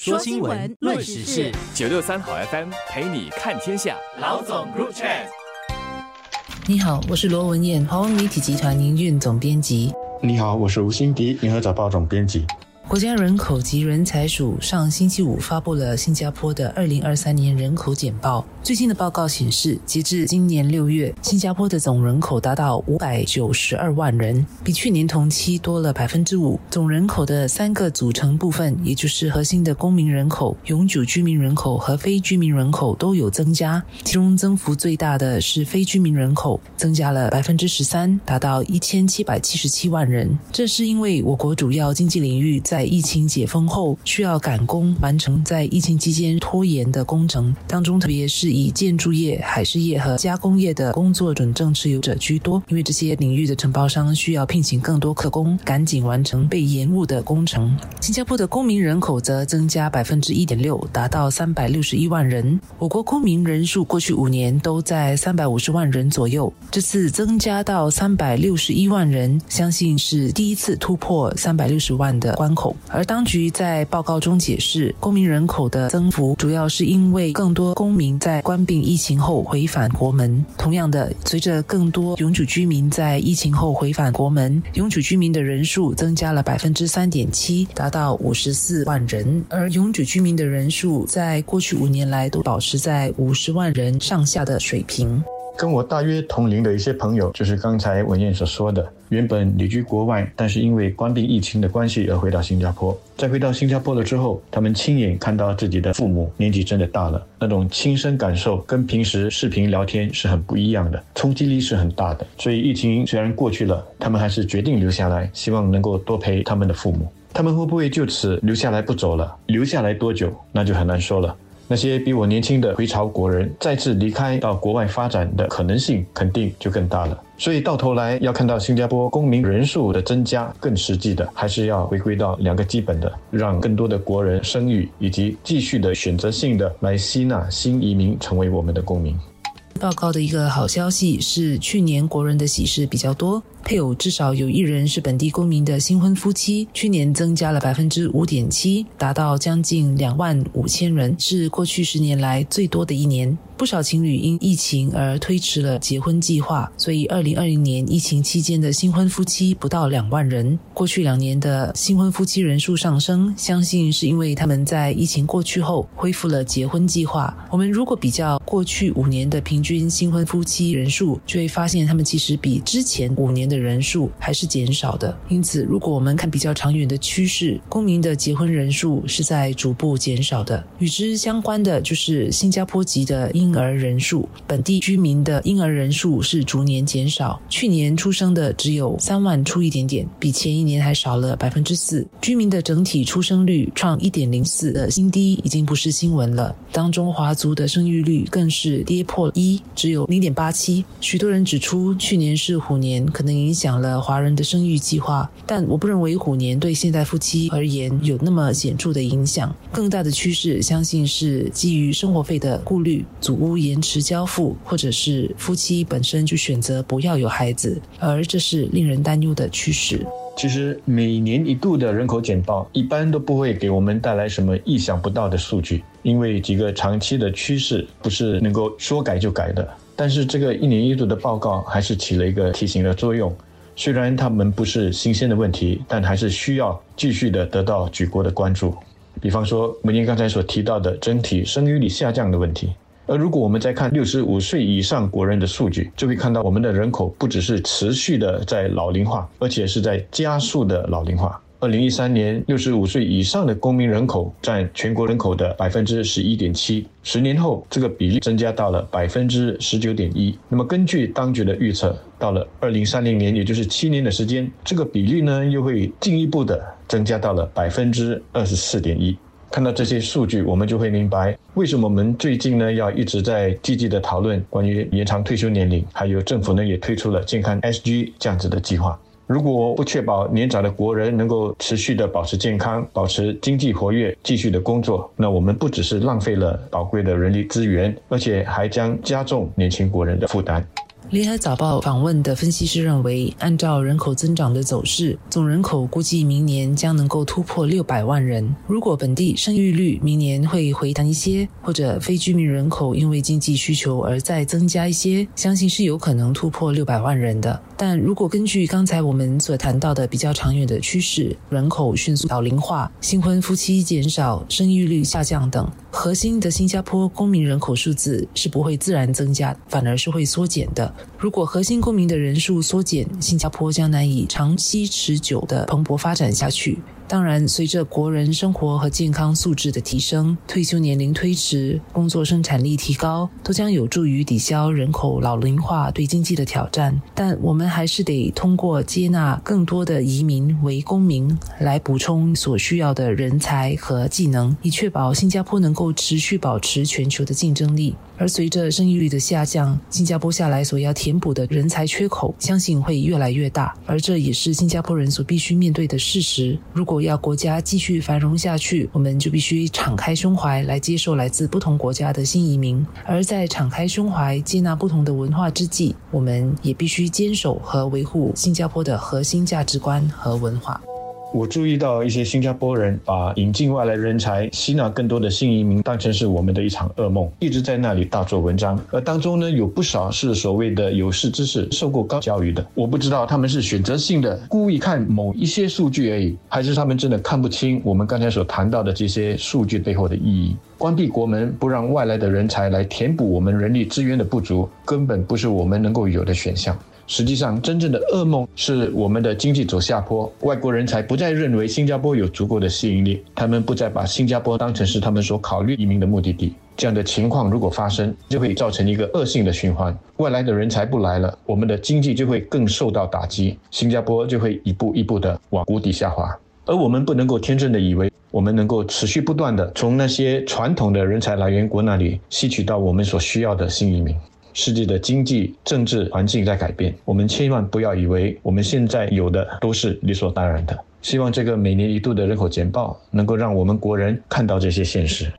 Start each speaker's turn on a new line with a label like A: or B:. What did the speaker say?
A: 说新闻，论时事，
B: 九六三好 FM 陪你看天下。
A: 老总入场。
C: 你好，我是罗文艳，华文媒体集团营运总编辑。
D: 你好，我是吴欣迪，联合早报总编辑。
C: 国家人口及人才署上星期五发布了新加坡的二零二三年人口简报。最新的报告显示，截至今年六月，新加坡的总人口达到五百九十二万人，比去年同期多了百分之五。总人口的三个组成部分，也就是核心的公民人口、永久居民人口和非居民人口都有增加。其中增幅最大的是非居民人口，增加了百分之十三，达到一千七百七十七万人。这是因为我国主要经济领域在在疫情解封后，需要赶工完成在疫情期间拖延的工程，当中特别是以建筑业、海事业和加工业的工作准证持有者居多，因为这些领域的承包商需要聘请更多客工，赶紧完成被延误的工程。新加坡的公民人口则增加百分之一点六，达到三百六十一万人。我国公民人数过去五年都在三百五十万人左右，这次增加到三百六十一万人，相信是第一次突破三百六十万的关口。而当局在报告中解释，公民人口的增幅主要是因为更多公民在关闭疫情后回返国门。同样的，随着更多永久居民在疫情后回返国门，永久居民的人数增加了百分之三点七，达到五十四万人。而永久居民的人数在过去五年来都保持在五十万人上下的水平。
D: 跟我大约同龄的一些朋友，就是刚才文燕所说的，原本旅居国外，但是因为关闭疫情的关系而回到新加坡。在回到新加坡了之后，他们亲眼看到自己的父母年纪真的大了，那种亲身感受跟平时视频聊天是很不一样的，冲击力是很大的。所以疫情虽然过去了，他们还是决定留下来，希望能够多陪他们的父母。他们会不会就此留下来不走了？留下来多久，那就很难说了。那些比我年轻的回朝国人再次离开到国外发展的可能性肯定就更大了。所以到头来要看到新加坡公民人数的增加，更实际的还是要回归到两个基本的，让更多的国人生育，以及继续的选择性的来吸纳新移民成为我们的公民。
C: 报告的一个好消息是，去年国人的喜事比较多。配偶至少有一人是本地公民的新婚夫妻，去年增加了百分之五点七，达到将近两万五千人，是过去十年来最多的一年。不少情侣因疫情而推迟了结婚计划，所以二零二零年疫情期间的新婚夫妻不到两万人。过去两年的新婚夫妻人数上升，相信是因为他们在疫情过去后恢复了结婚计划。我们如果比较过去五年的平均均新婚夫妻人数，就会发现他们其实比之前五年的。人数还是减少的，因此，如果我们看比较长远的趋势，公民的结婚人数是在逐步减少的。与之相关的就是新加坡籍的婴儿人数，本地居民的婴儿人数是逐年减少，去年出生的只有三万出一点点，比前一年还少了百分之四。居民的整体出生率创一点零四的新低，已经不是新闻了。当中华族的生育率更是跌破一，只有零点八七。许多人指出，去年是虎年，可能。影响了华人的生育计划，但我不认为虎年对现代夫妻而言有那么显著的影响。更大的趋势，相信是基于生活费的顾虑，祖屋延迟交付，或者是夫妻本身就选择不要有孩子，而这是令人担忧的趋势。
D: 其实每年一度的人口简报，一般都不会给我们带来什么意想不到的数据，因为几个长期的趋势不是能够说改就改的。但是这个一年一度的报告还是起了一个提醒的作用。虽然他们不是新鲜的问题，但还是需要继续的得到举国的关注。比方说，文英刚才所提到的整体生育率下降的问题。而如果我们再看六十五岁以上国人的数据，就会看到我们的人口不只是持续的在老龄化，而且是在加速的老龄化。二零一三年，六十五岁以上的公民人口占全国人口的百分之十一点七。十年后，这个比例增加到了百分之十九点一。那么，根据当局的预测，到了二零三零年，也就是七年的时间，这个比例呢又会进一步的增加到了百分之二十四点一。看到这些数据，我们就会明白为什么我们最近呢要一直在积极的讨论关于延长退休年龄，还有政府呢也推出了健康 SG 这样子的计划。如果不确保年长的国人能够持续的保持健康、保持经济活跃、继续的工作，那我们不只是浪费了宝贵的人力资源，而且还将加重年轻国人的负担。
C: 联合早报访问的分析师认为，按照人口增长的走势，总人口估计明年将能够突破六百万人。如果本地生育率明年会回弹一些，或者非居民人口因为经济需求而再增加一些，相信是有可能突破六百万人的。但如果根据刚才我们所谈到的比较长远的趋势，人口迅速老龄化、新婚夫妻减少、生育率下降等，核心的新加坡公民人口数字是不会自然增加，反而是会缩减的。如果核心公民的人数缩减，新加坡将难以长期持久的蓬勃发展下去。当然，随着国人生活和健康素质的提升，退休年龄推迟，工作生产力提高，都将有助于抵消人口老龄化对经济的挑战。但我们还是得通过接纳更多的移民为公民，来补充所需要的人才和技能，以确保新加坡能够持续保持全球的竞争力。而随着生育率的下降，新加坡下来所要填补的人才缺口，相信会越来越大。而这也是新加坡人所必须面对的事实。如果要国家继续繁荣下去，我们就必须敞开胸怀来接受来自不同国家的新移民。而在敞开胸怀接纳不同的文化之际，我们也必须坚守和维护新加坡的核心价值观和文化。
D: 我注意到一些新加坡人把引进外来人才、吸纳更多的新移民当成是我们的一场噩梦，一直在那里大做文章。而当中呢，有不少是所谓的有识之士，受过高教育的。我不知道他们是选择性的故意看某一些数据而已，还是他们真的看不清我们刚才所谈到的这些数据背后的意义。关闭国门，不让外来的人才来填补我们人力资源的不足，根本不是我们能够有的选项。实际上，真正的噩梦是我们的经济走下坡，外国人才不再认为新加坡有足够的吸引力，他们不再把新加坡当成是他们所考虑移民的目的地。这样的情况如果发生，就会造成一个恶性的循环。外来的人才不来了，我们的经济就会更受到打击，新加坡就会一步一步的往谷底下滑。而我们不能够天真的以为，我们能够持续不断的从那些传统的人才来源国那里吸取到我们所需要的新移民。世界的经济、政治环境在改变，我们千万不要以为我们现在有的都是理所当然的。希望这个每年一度的人口简报能够让我们国人看到这些现实。